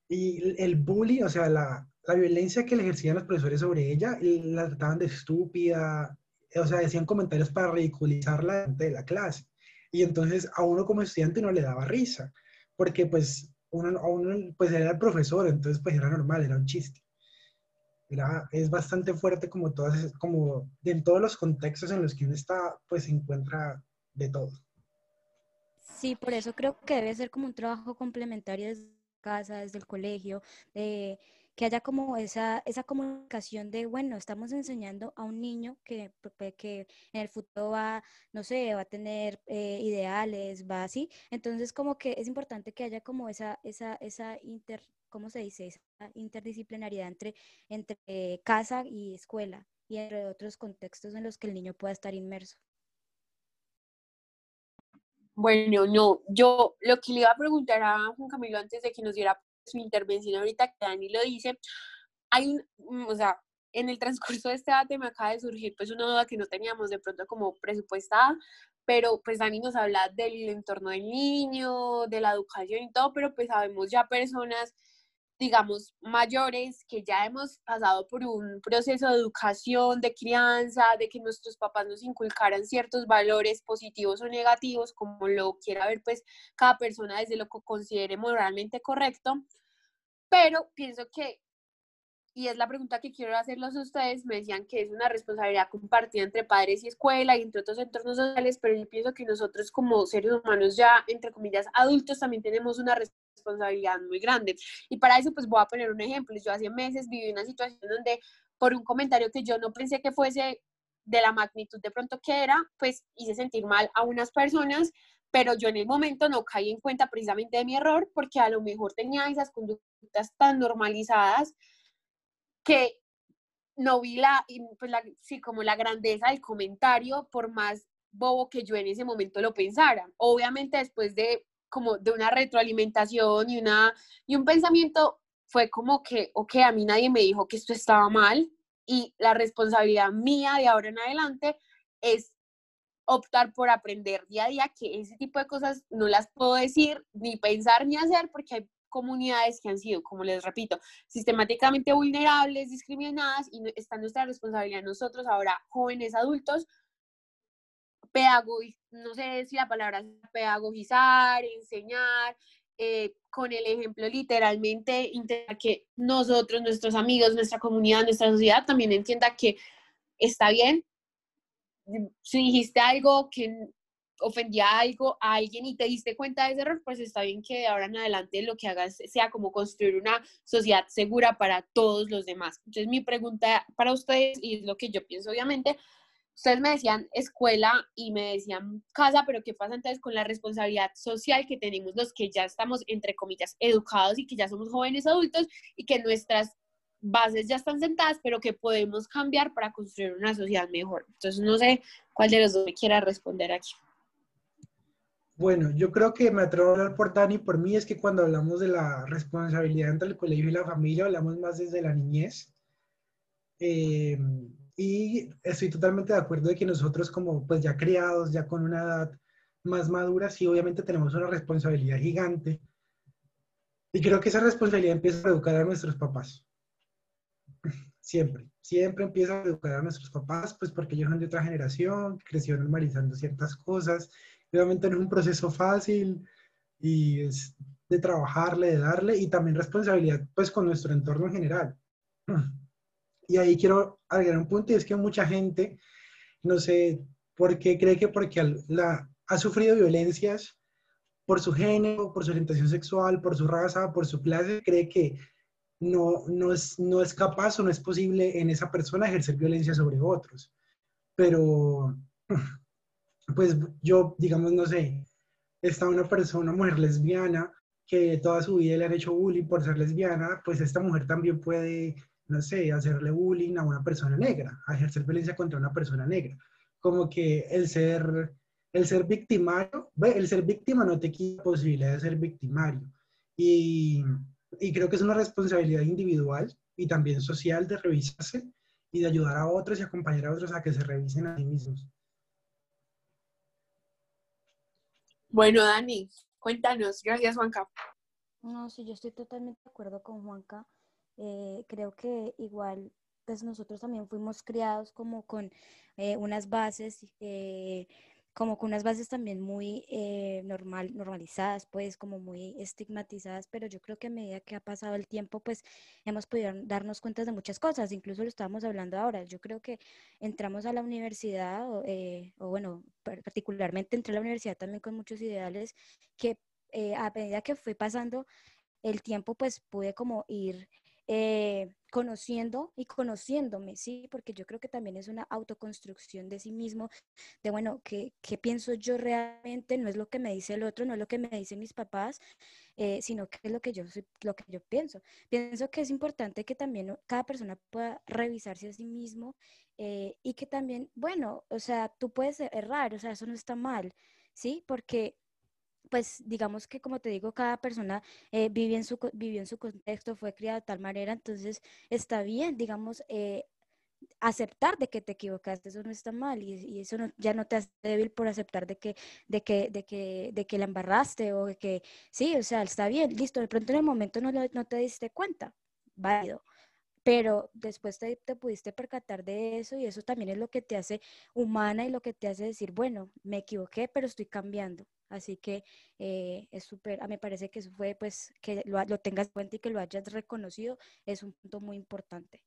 Y el bullying, o sea, la, la violencia que le ejercían los profesores sobre ella, la trataban de estúpida, o sea, decían comentarios para ridiculizarla ante la clase. Y entonces a uno como estudiante no le daba risa, porque pues a uno pues era el profesor, entonces pues era normal, era un chiste es bastante fuerte como todas, como en todos los contextos en los que uno está, pues se encuentra de todo. Sí, por eso creo que debe ser como un trabajo complementario desde casa, desde el colegio, de que haya como esa, esa comunicación de, bueno, estamos enseñando a un niño que, que en el futuro va, no sé, va a tener eh, ideales, va así. Entonces, como que es importante que haya como esa, esa, esa inter, ¿cómo se dice? Esa interdisciplinariedad entre, entre casa y escuela y entre otros contextos en los que el niño pueda estar inmerso. Bueno, no, yo lo que le iba a preguntar a Juan Camilo antes de que nos diera su intervención ahorita, que Dani lo dice, hay mm, o sea, en el transcurso de este debate me acaba de surgir pues una duda que no teníamos de pronto como presupuestada, pero pues Dani nos habla del entorno del niño, de la educación y todo, pero pues sabemos ya personas digamos, mayores que ya hemos pasado por un proceso de educación, de crianza, de que nuestros papás nos inculcaran ciertos valores positivos o negativos, como lo quiera ver pues cada persona desde lo que considere moralmente correcto. Pero pienso que, y es la pregunta que quiero hacerlos a ustedes, me decían que es una responsabilidad compartida entre padres y escuela y entre otros entornos sociales, pero yo pienso que nosotros como seres humanos ya, entre comillas, adultos, también tenemos una responsabilidad responsabilidad muy grande. Y para eso, pues voy a poner un ejemplo. Yo hace meses viví una situación donde por un comentario que yo no pensé que fuese de la magnitud de pronto que era, pues hice sentir mal a unas personas, pero yo en el momento no caí en cuenta precisamente de mi error porque a lo mejor tenía esas conductas tan normalizadas que no vi la, pues la, sí, como la grandeza del comentario, por más bobo que yo en ese momento lo pensara. Obviamente después de como de una retroalimentación y, una, y un pensamiento fue como que, ok, a mí nadie me dijo que esto estaba mal y la responsabilidad mía de ahora en adelante es optar por aprender día a día que ese tipo de cosas no las puedo decir, ni pensar, ni hacer, porque hay comunidades que han sido, como les repito, sistemáticamente vulnerables, discriminadas, y está nuestra responsabilidad nosotros ahora, jóvenes adultos, pedagogizar, no sé si la palabra es pedagogizar, enseñar, eh, con el ejemplo literalmente, intentar que nosotros, nuestros amigos, nuestra comunidad, nuestra sociedad también entienda que está bien. Si dijiste algo que ofendía algo a alguien y te diste cuenta de ese error, pues está bien que de ahora en adelante lo que hagas sea como construir una sociedad segura para todos los demás. Entonces mi pregunta para ustedes, y es lo que yo pienso obviamente, ustedes me decían escuela y me decían casa, pero ¿qué pasa entonces con la responsabilidad social que tenemos los que ya estamos, entre comillas, educados y que ya somos jóvenes adultos y que nuestras bases ya están sentadas, pero que podemos cambiar para construir una sociedad mejor? Entonces no sé cuál de los dos me quiera responder aquí. Bueno, yo creo que me atrevo a hablar por Dani por mí, es que cuando hablamos de la responsabilidad entre el colegio y la familia, hablamos más desde la niñez. Eh, y estoy totalmente de acuerdo de que nosotros como pues ya criados, ya con una edad más madura, sí obviamente tenemos una responsabilidad gigante. Y creo que esa responsabilidad empieza a educar a nuestros papás. Siempre, siempre empieza a educar a nuestros papás, pues porque ellos son de otra generación, crecieron normalizando ciertas cosas Obviamente no es un proceso fácil y es de trabajarle, de darle y también responsabilidad pues con nuestro entorno en general. Y ahí quiero agregar un punto y es que mucha gente, no sé por qué cree que porque la, ha sufrido violencias por su género, por su orientación sexual, por su raza, por su clase, cree que no, no, es, no es capaz o no es posible en esa persona ejercer violencia sobre otros. Pero pues yo, digamos, no sé, está una persona, una mujer lesbiana, que toda su vida le han hecho bullying por ser lesbiana, pues esta mujer también puede, no sé, hacerle bullying a una persona negra, a ejercer violencia contra una persona negra. Como que el ser, el ser victimario, el ser víctima no te quita posibilidad de ser victimario. Y, y creo que es una responsabilidad individual y también social de revisarse y de ayudar a otros y acompañar a otros a que se revisen a sí mismos. Bueno, Dani, cuéntanos. Gracias, Juanca. No, sí, yo estoy totalmente de acuerdo con Juanca. Eh, creo que igual, pues nosotros también fuimos criados como con eh, unas bases eh, como con unas bases también muy eh, normal, normalizadas, pues como muy estigmatizadas, pero yo creo que a medida que ha pasado el tiempo, pues hemos podido darnos cuenta de muchas cosas, incluso lo estábamos hablando ahora, yo creo que entramos a la universidad, o, eh, o bueno, particularmente entré a la universidad también con muchos ideales que eh, a medida que fue pasando el tiempo, pues pude como ir eh, conociendo y conociéndome, ¿sí? Porque yo creo que también es una autoconstrucción de sí mismo, de, bueno, ¿qué, qué pienso yo realmente? No es lo que me dice el otro, no es lo que me dicen mis papás, eh, sino que es lo que, yo, lo que yo pienso. Pienso que es importante que también cada persona pueda revisarse a sí mismo eh, y que también, bueno, o sea, tú puedes errar, o sea, eso no está mal, ¿sí? Porque pues digamos que como te digo, cada persona eh, vive en su, vivió en su contexto, fue criada de tal manera, entonces está bien, digamos, eh, aceptar de que te equivocaste, eso no está mal y, eso ya no te hace débil por aceptar de que, de que, de que, de que la embarraste o de que, sí, o sea, está bien, listo, de pronto en el momento no, no te diste cuenta, válido, pero después te, pudiste percatar de eso y eso también es lo que te hace humana y lo que te hace decir, bueno, me equivoqué, pero estoy cambiando. Así que eh, es súper, me parece que eso fue, pues, que lo, lo tengas en cuenta y que lo hayas reconocido, es un punto muy importante.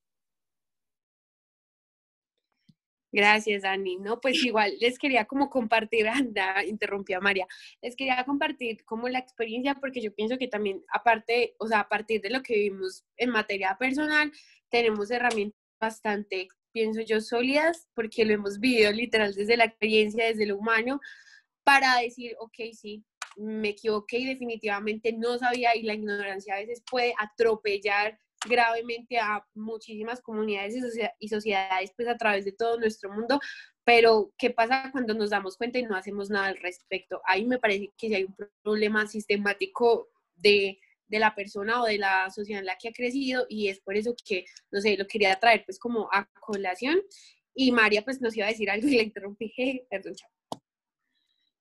Gracias, Dani. No, pues igual les quería como compartir, anda, interrumpí a María, les quería compartir como la experiencia porque yo pienso que también aparte, o sea, a partir de lo que vivimos en materia personal, tenemos herramientas bastante, pienso yo, sólidas porque lo hemos vivido literal desde la experiencia, desde lo humano, para decir, ok, sí, me equivoqué y definitivamente no sabía y la ignorancia a veces puede atropellar gravemente a muchísimas comunidades y, sociedades pues a través de todo nuestro mundo, pero ¿qué pasa cuando nos damos cuenta y no hacemos nada al respecto? Ahí me parece que si hay un problema sistemático de, de, la persona o de la sociedad en la que ha crecido y es por eso que, no sé, lo quería traer pues como a colación y María pues nos iba a decir algo y la interrumpí, perdón, chao.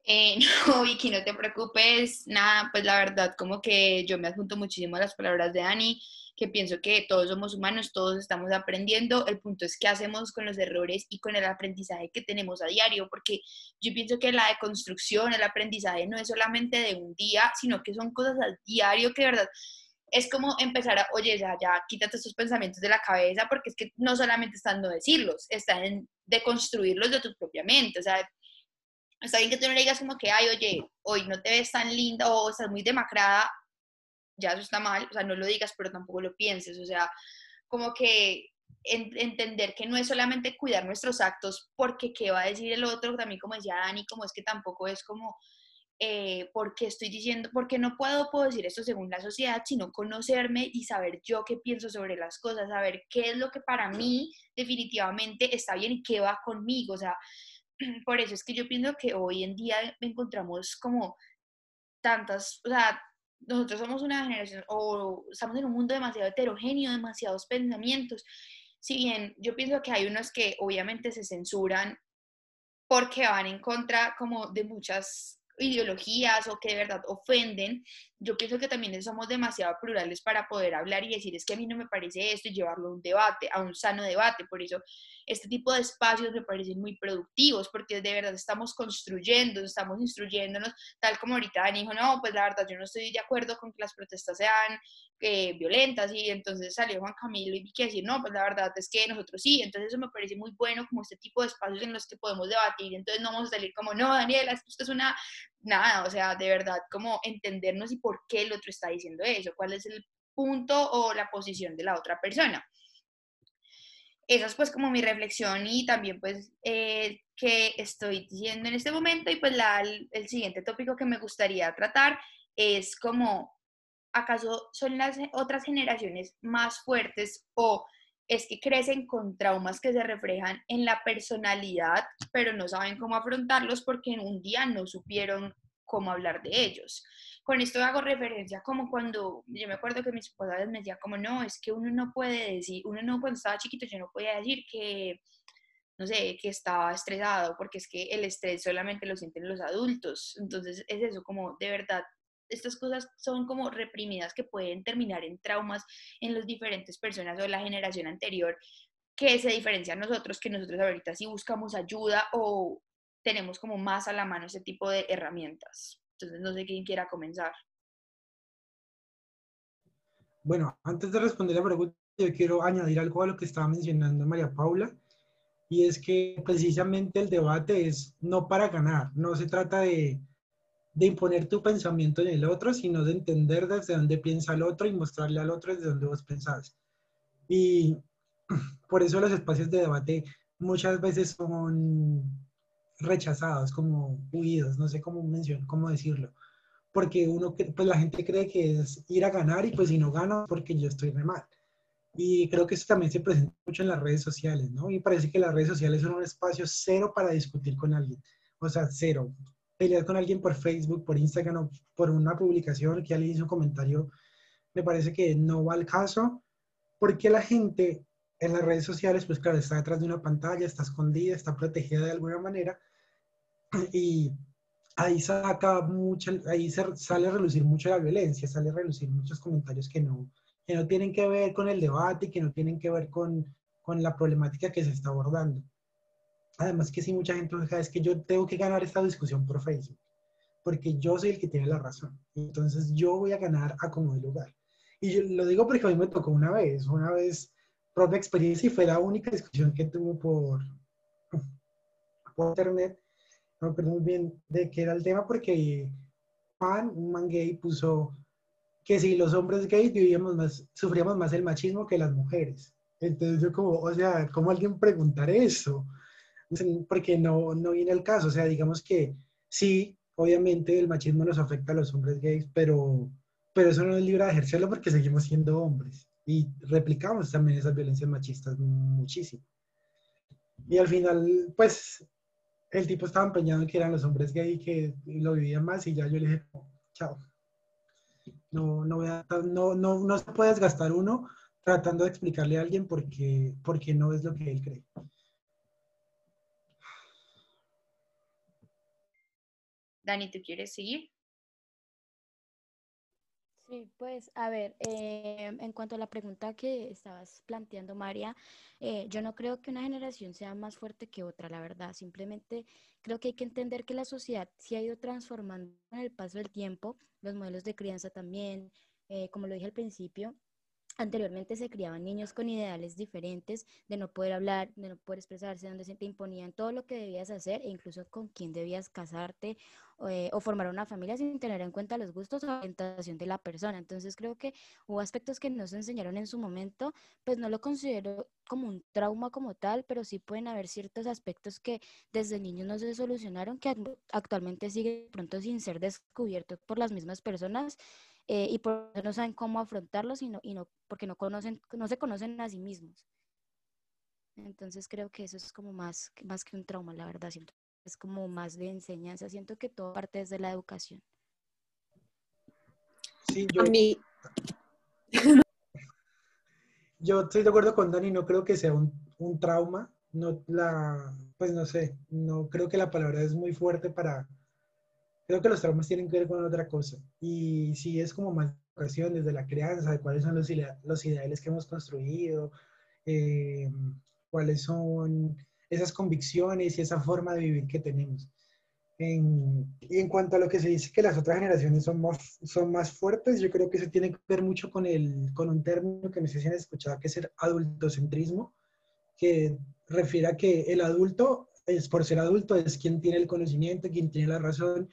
Eh, no, Vicky, no te preocupes, nada, pues la verdad, como que yo me adjunto muchísimo a las palabras de Dani, que pienso que todos somos humanos, todos estamos aprendiendo, el punto es qué hacemos con los errores y con el aprendizaje que tenemos a diario, porque yo pienso que la deconstrucción, el aprendizaje no es solamente de un día, sino que son cosas a diario que de verdad es como empezar a, oye, ya, ya, quítate estos pensamientos de la cabeza, porque es que no solamente están no decirlos, están en deconstruirlos de tu propia mente, o sea, está bien que tú no le digas como que, ay, oye, hoy no te ves tan linda o estás muy demacrada, ya eso está mal, o sea, no lo digas, pero tampoco lo pienses, o sea, como que entender que no es solamente cuidar nuestros actos porque qué va a decir el otro, también como decía Dani, como es que tampoco es como, eh, porque estoy diciendo, porque no puedo, puedo decir esto según la sociedad, sino conocerme y saber yo qué pienso sobre las cosas, saber qué es lo que para mí definitivamente está bien y qué va conmigo, o sea, por eso es que yo pienso que hoy en día encontramos como tantas, o sea, nosotros somos una generación o estamos en un mundo demasiado heterogéneo, demasiados pensamientos. Si bien yo pienso que hay unos que obviamente se censuran porque van en contra como de muchas ideologías o que de verdad ofenden, yo pienso que también somos demasiado plurales para poder hablar y decir es que a mí no me parece esto y llevarlo a un debate, a un sano debate. Por eso este tipo de espacios me parecen muy productivos porque de verdad estamos construyendo, estamos instruyéndonos, tal como ahorita Dani dijo, no, pues la verdad yo no estoy de acuerdo con que las protestas sean eh, violentas y entonces salió Juan Camilo y vi que decir, no, pues la verdad es que nosotros sí, entonces eso me parece muy bueno como este tipo de espacios en los que podemos debatir, entonces no vamos a salir como, no, Daniela, esto es una, nada, o sea, de verdad como entendernos y por qué el otro está diciendo eso, cuál es el punto o la posición de la otra persona. Esa es pues como mi reflexión y también pues eh, que estoy diciendo en este momento y pues la, el siguiente tópico que me gustaría tratar es como ¿acaso son las otras generaciones más fuertes o es que crecen con traumas que se reflejan en la personalidad, pero no saben cómo afrontarlos porque en un día no supieron cómo hablar de ellos? Con esto hago referencia como cuando, yo me acuerdo que mis esposas me decían como, no, es que uno no puede decir, uno no, cuando estaba chiquito yo no podía decir que, no sé, que estaba estresado, porque es que el estrés solamente lo sienten los adultos. Entonces es eso, como de verdad estas cosas son como reprimidas que pueden terminar en traumas en las diferentes personas o la generación anterior que se diferencia a nosotros, que nosotros ahorita sí buscamos ayuda o tenemos como más a la mano ese tipo de herramientas. Entonces, no sé quién quiera comenzar. Bueno, antes de responder la pregunta, yo quiero añadir algo a lo que estaba mencionando María Paula, y es que precisamente el debate es no para ganar, no se trata de, de imponer tu pensamiento en el otro, sino de entender desde dónde piensa el otro y mostrarle al otro desde dónde vos pensás. Y por eso los espacios de debate muchas veces son rechazados, como huidos, no sé cómo mencionar, cómo decirlo. Porque uno, pues la gente cree que es ir a ganar y pues si no gano porque yo estoy re mal. Y creo que eso también se presenta mucho en las redes sociales, ¿no? Y parece que las redes sociales son un espacio cero para discutir con alguien. O sea, cero pelear con alguien por Facebook, por Instagram o por una publicación que alguien hizo un comentario, me parece que no va al caso, porque la gente en las redes sociales, pues claro, está detrás de una pantalla, está escondida, está protegida de alguna manera, y ahí saca mucho, ahí sale a relucir mucho la violencia, sale a relucir muchos comentarios que no, que no tienen que ver con el debate y que no tienen que ver con, con la problemática que se está abordando. Además que sí, mucha gente dice, es que yo tengo que ganar esta discusión por Facebook, porque yo soy el que tiene la razón. Entonces yo voy a ganar a como de lugar. Y yo lo digo porque a mí me tocó una vez, una vez propia experiencia y fue la única discusión que tuvo por, por internet. No me acuerdo muy bien de qué era el tema porque Juan, un man gay, puso que si los hombres gays vivíamos más, sufríamos más el machismo que las mujeres. Entonces yo como, o sea, ¿cómo alguien preguntar eso? Porque no, no viene el caso. O sea, digamos que sí, obviamente el machismo nos afecta a los hombres gays, pero, pero eso no es libre de ejercerlo porque seguimos siendo hombres y replicamos también esas violencias machistas muchísimo. Y al final, pues, el tipo estaba empeñado en que eran los hombres gays que lo vivían más y ya yo le dije, chao. No, no, no, no, no se puede desgastar uno tratando de explicarle a alguien porque, porque no es lo que él cree. Dani, ¿tú quieres seguir? Sí, pues a ver, eh, en cuanto a la pregunta que estabas planteando, María, eh, yo no creo que una generación sea más fuerte que otra, la verdad. Simplemente creo que hay que entender que la sociedad se ha ido transformando en el paso del tiempo, los modelos de crianza también, eh, como lo dije al principio, Anteriormente se criaban niños con ideales diferentes de no poder hablar, de no poder expresarse, donde se te imponían todo lo que debías hacer e incluso con quién debías casarte eh, o formar una familia sin tener en cuenta los gustos o orientación de la persona. Entonces creo que hubo aspectos que no se enseñaron en su momento, pues no lo considero como un trauma como tal, pero sí pueden haber ciertos aspectos que desde niños no se solucionaron, que actualmente sigue pronto sin ser descubiertos por las mismas personas eh, y por eso no saben cómo afrontarlos y, no, y no, porque no, conocen, no se conocen a sí mismos. Entonces creo que eso es como más, más que un trauma, la verdad, siento. Es como más de enseñanza, siento que todo parte desde la educación. Sí, yo, yo estoy de acuerdo con Dani, no creo que sea un, un trauma, no la, pues no sé, no creo que la palabra es muy fuerte para, creo que los traumas tienen que ver con otra cosa. Y si es como más educación desde la crianza, de cuáles son los, los ideales que hemos construido, eh, cuáles son esas convicciones y esa forma de vivir que tenemos. y en cuanto a lo que se dice que las otras generaciones son más, son más fuertes, yo creo que eso tiene que ver mucho con, el, con un término que no sé si han escuchado, que es el adultocentrismo, que refiere a que el adulto, es por ser adulto, es quien tiene el conocimiento, quien tiene la razón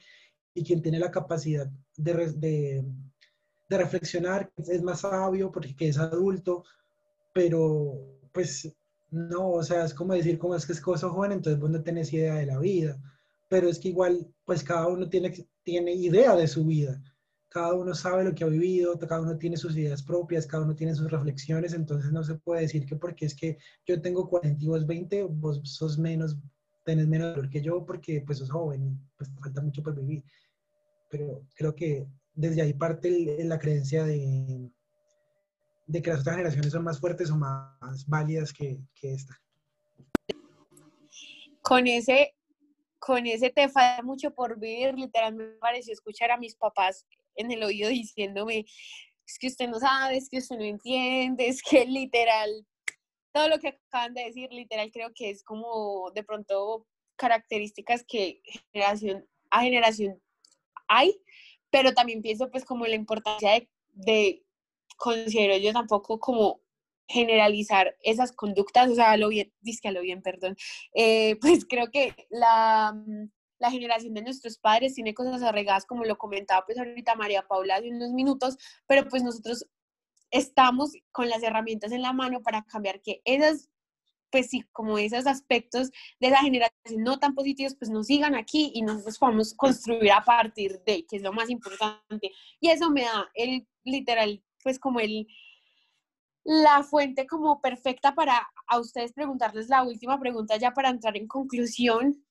y quien tiene la capacidad de, de, de reflexionar es más sabio porque es adulto, pero pues no, o sea, es como decir, como es que es cosa joven, entonces vos no tenés idea de la vida, pero es que igual, pues cada uno tiene, tiene idea de su vida, cada uno sabe lo que ha vivido, cada uno tiene sus ideas propias, cada uno tiene sus reflexiones, entonces no se puede decir que porque es que yo tengo 40 y vos 20, vos sos menos, tenés menos valor que yo porque pues sos joven pues falta mucho por vivir pero creo que desde ahí parte la creencia de, que las otras generaciones son más fuertes o más válidas que, que esta. Con ese, con ese te falta mucho por vivir, literalmente me pareció escuchar a mis papás en el oído diciéndome, es que usted no sabe, es que usted no entiende, es que literal, todo lo que acaban de decir, literal, creo que es como de pronto características que generación a generación hay, pero también pienso pues como la importancia de, de considero yo tampoco como generalizar esas conductas, o sea, lo bien, que a lo bien, perdón, eh, pues creo que la, mm, la, generación de nuestros padres tiene cosas arregadas, como lo comentaba pues ahorita María Paula hace unos minutos, pero pues nosotros estamos con las herramientas en la mano para cambiar que esas pues sí, como esos aspectos de la generación no tan positivos, pues nos sigan aquí y nosotros podamos construir a partir de, que es lo más importante. Y eso me da el literal, pues como el, la fuente como perfecta para a ustedes preguntarles la última pregunta ya para entrar en conclusión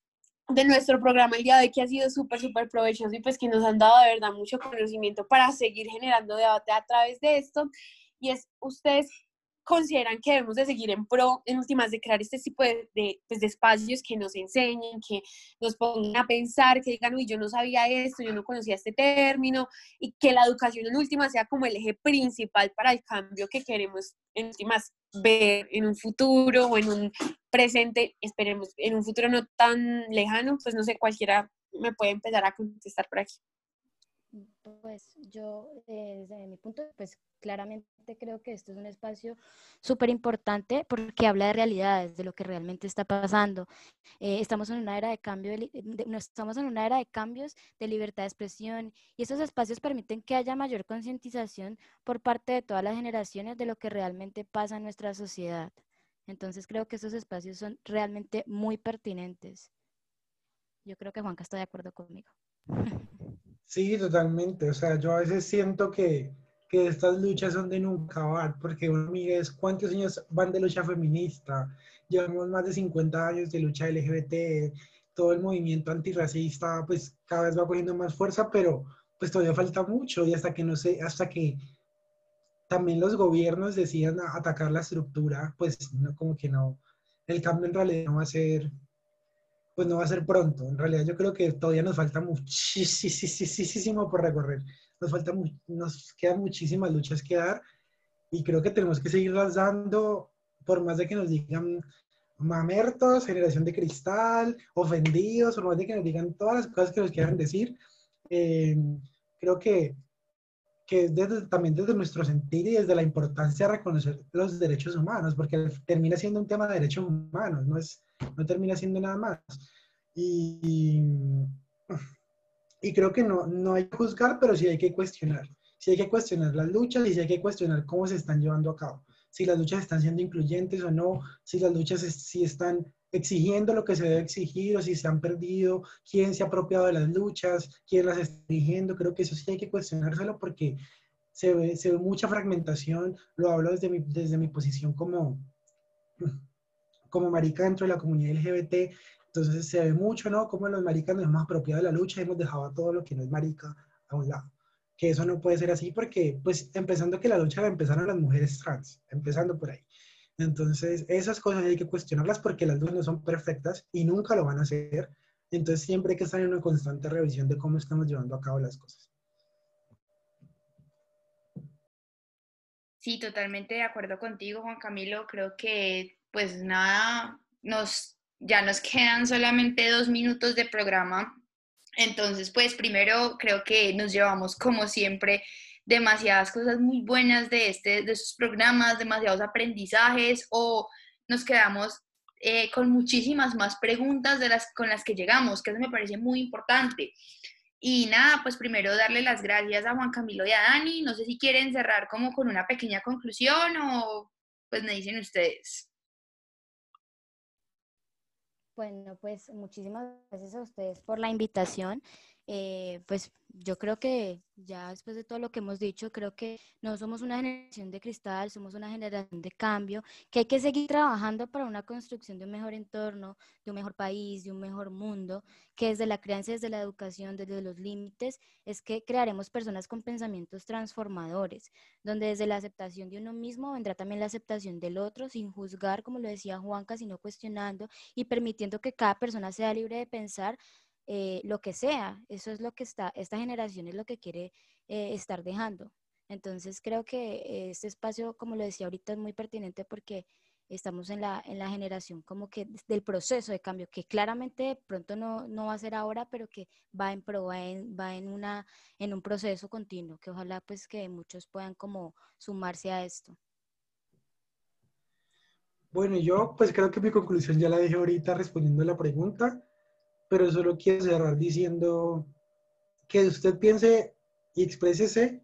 de nuestro programa el día de hoy que ha sido súper, súper provechoso y pues que nos han dado de verdad mucho conocimiento para seguir generando debate a través de esto. Y es, ustedes consideran que debemos de seguir en pro, en últimas, de crear este tipo de, de, pues, de, espacios que nos enseñen, que nos pongan a pensar, que digan, uy, yo no sabía esto, yo no conocía este término, y que la educación en últimas sea como el eje principal para el cambio que queremos en últimas ver en un futuro o en un presente, esperemos, en un futuro no tan lejano, pues no sé, cualquiera me puede empezar a contestar por aquí. Pues yo, eh, desde mi punto, pues claramente creo que esto es un espacio súper importante porque habla de realidades, de lo que realmente está pasando. Eh, estamos en una era de cambio, estamos en una era de cambios de libertad de expresión y esos espacios permiten que haya mayor concientización por parte de todas las generaciones de lo que realmente pasa en nuestra sociedad. Entonces creo que esos espacios son realmente muy pertinentes. Yo creo que Juanca está de acuerdo conmigo. Sí, totalmente. O sea, yo a veces siento que, que estas luchas son de nunca acabar, porque uno mira cuántos años van de lucha feminista. Llevamos más de 50 años de lucha LGBT, todo el movimiento antirracista, pues cada vez va cogiendo más fuerza, pero pues todavía falta mucho y hasta que no sé, hasta que también los gobiernos decidan atacar la estructura, pues no, como que no, el cambio en realidad no va a ser pues no va a ser pronto. En realidad yo creo que todavía nos falta muchísimo por recorrer. Nos, falta, nos quedan muchísimas luchas que dar y creo que tenemos que seguirlas dando por más de que nos digan mamertos, generación de cristal, ofendidos, por más de que nos digan todas las cosas que nos quieran decir. Eh, creo que, que desde, también desde nuestro sentir y desde la importancia de reconocer los derechos humanos, porque termina siendo un tema de derechos humanos, no, es, no termina siendo nada más. Y, y creo que no, no hay que juzgar, pero sí hay que cuestionar. Sí hay que cuestionar las luchas y sí hay que cuestionar cómo se están llevando a cabo. Si las luchas están siendo incluyentes o no, si las luchas si están exigiendo lo que se debe exigir o si se han perdido, quién se ha apropiado de las luchas, quién las está exigiendo. Creo que eso sí hay que cuestionárselo porque se ve, se ve mucha fragmentación. Lo hablo desde mi, desde mi posición como, como marica dentro de la comunidad LGBT. Entonces se ve mucho, ¿no? Como los maricas nos hemos apropiado de la lucha hemos dejado a todo lo que no es marica a un lado. Que eso no puede ser así porque, pues, empezando que la lucha la empezaron las mujeres trans, empezando por ahí. Entonces, esas cosas hay que cuestionarlas porque las dos no son perfectas y nunca lo van a hacer. Entonces, siempre hay que estar en una constante revisión de cómo estamos llevando a cabo las cosas. Sí, totalmente de acuerdo contigo, Juan Camilo. Creo que, pues nada, nos, ya nos quedan solamente dos minutos de programa. Entonces, pues primero creo que nos llevamos, como siempre, demasiadas cosas muy buenas de, este, de estos programas, demasiados aprendizajes o nos quedamos eh, con muchísimas más preguntas de las con las que llegamos, que eso me parece muy importante. Y nada, pues primero darle las gracias a Juan Camilo y a Dani. No sé si quieren cerrar como con una pequeña conclusión o pues me dicen ustedes. Bueno, pues muchísimas gracias a ustedes por la invitación. Eh, pues yo creo que ya después de todo lo que hemos dicho, creo que no somos una generación de cristal, somos una generación de cambio, que hay que seguir trabajando para una construcción de un mejor entorno, de un mejor país, de un mejor mundo, que desde la crianza, desde la educación, desde los límites, es que crearemos personas con pensamientos transformadores, donde desde la aceptación de uno mismo vendrá también la aceptación del otro, sin juzgar, como lo decía Juanca, sino cuestionando y permitiendo que cada persona sea libre de pensar eh, lo que sea. Eso es lo que está, esta generación es lo que quiere eh, estar dejando. Entonces creo que este espacio, como lo decía ahorita, es muy pertinente porque estamos en la, en la generación como que del proceso de cambio, que claramente pronto no, no va a ser ahora, pero que va en pro, va en, va en, una, en un proceso continuo, que ojalá pues que muchos puedan como sumarse a esto. Bueno, yo pues creo que mi conclusión ya la dije ahorita respondiendo a la pregunta pero solo quiero cerrar diciendo que usted piense y exprésese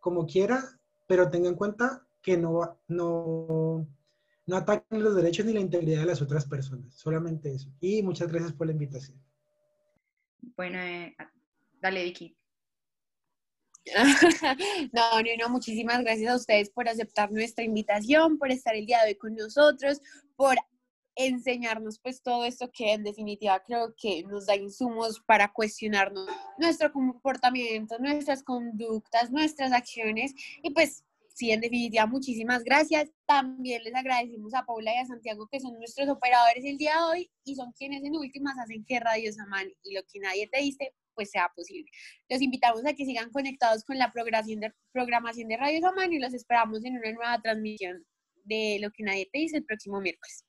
como quiera, pero tenga en cuenta que no, no, no ataquen los derechos ni la integridad de las otras personas, solamente eso. Y muchas gracias por la invitación. Bueno, eh, dale Vicky. no, no, no, muchísimas gracias a ustedes por aceptar nuestra invitación, por estar el día de hoy con nosotros, por enseñarnos pues todo esto que en definitiva creo que nos da insumos para cuestionarnos nuestro comportamiento, nuestras conductas, nuestras acciones y pues sí, en definitiva muchísimas gracias. También les agradecemos a Paula y a Santiago que son nuestros operadores el día de hoy y son quienes en últimas hacen que Radio Samán y lo que nadie te dice pues sea posible. Los invitamos a que sigan conectados con la programación de, programación de Radio Samán y los esperamos en una nueva transmisión de lo que nadie te dice el próximo miércoles.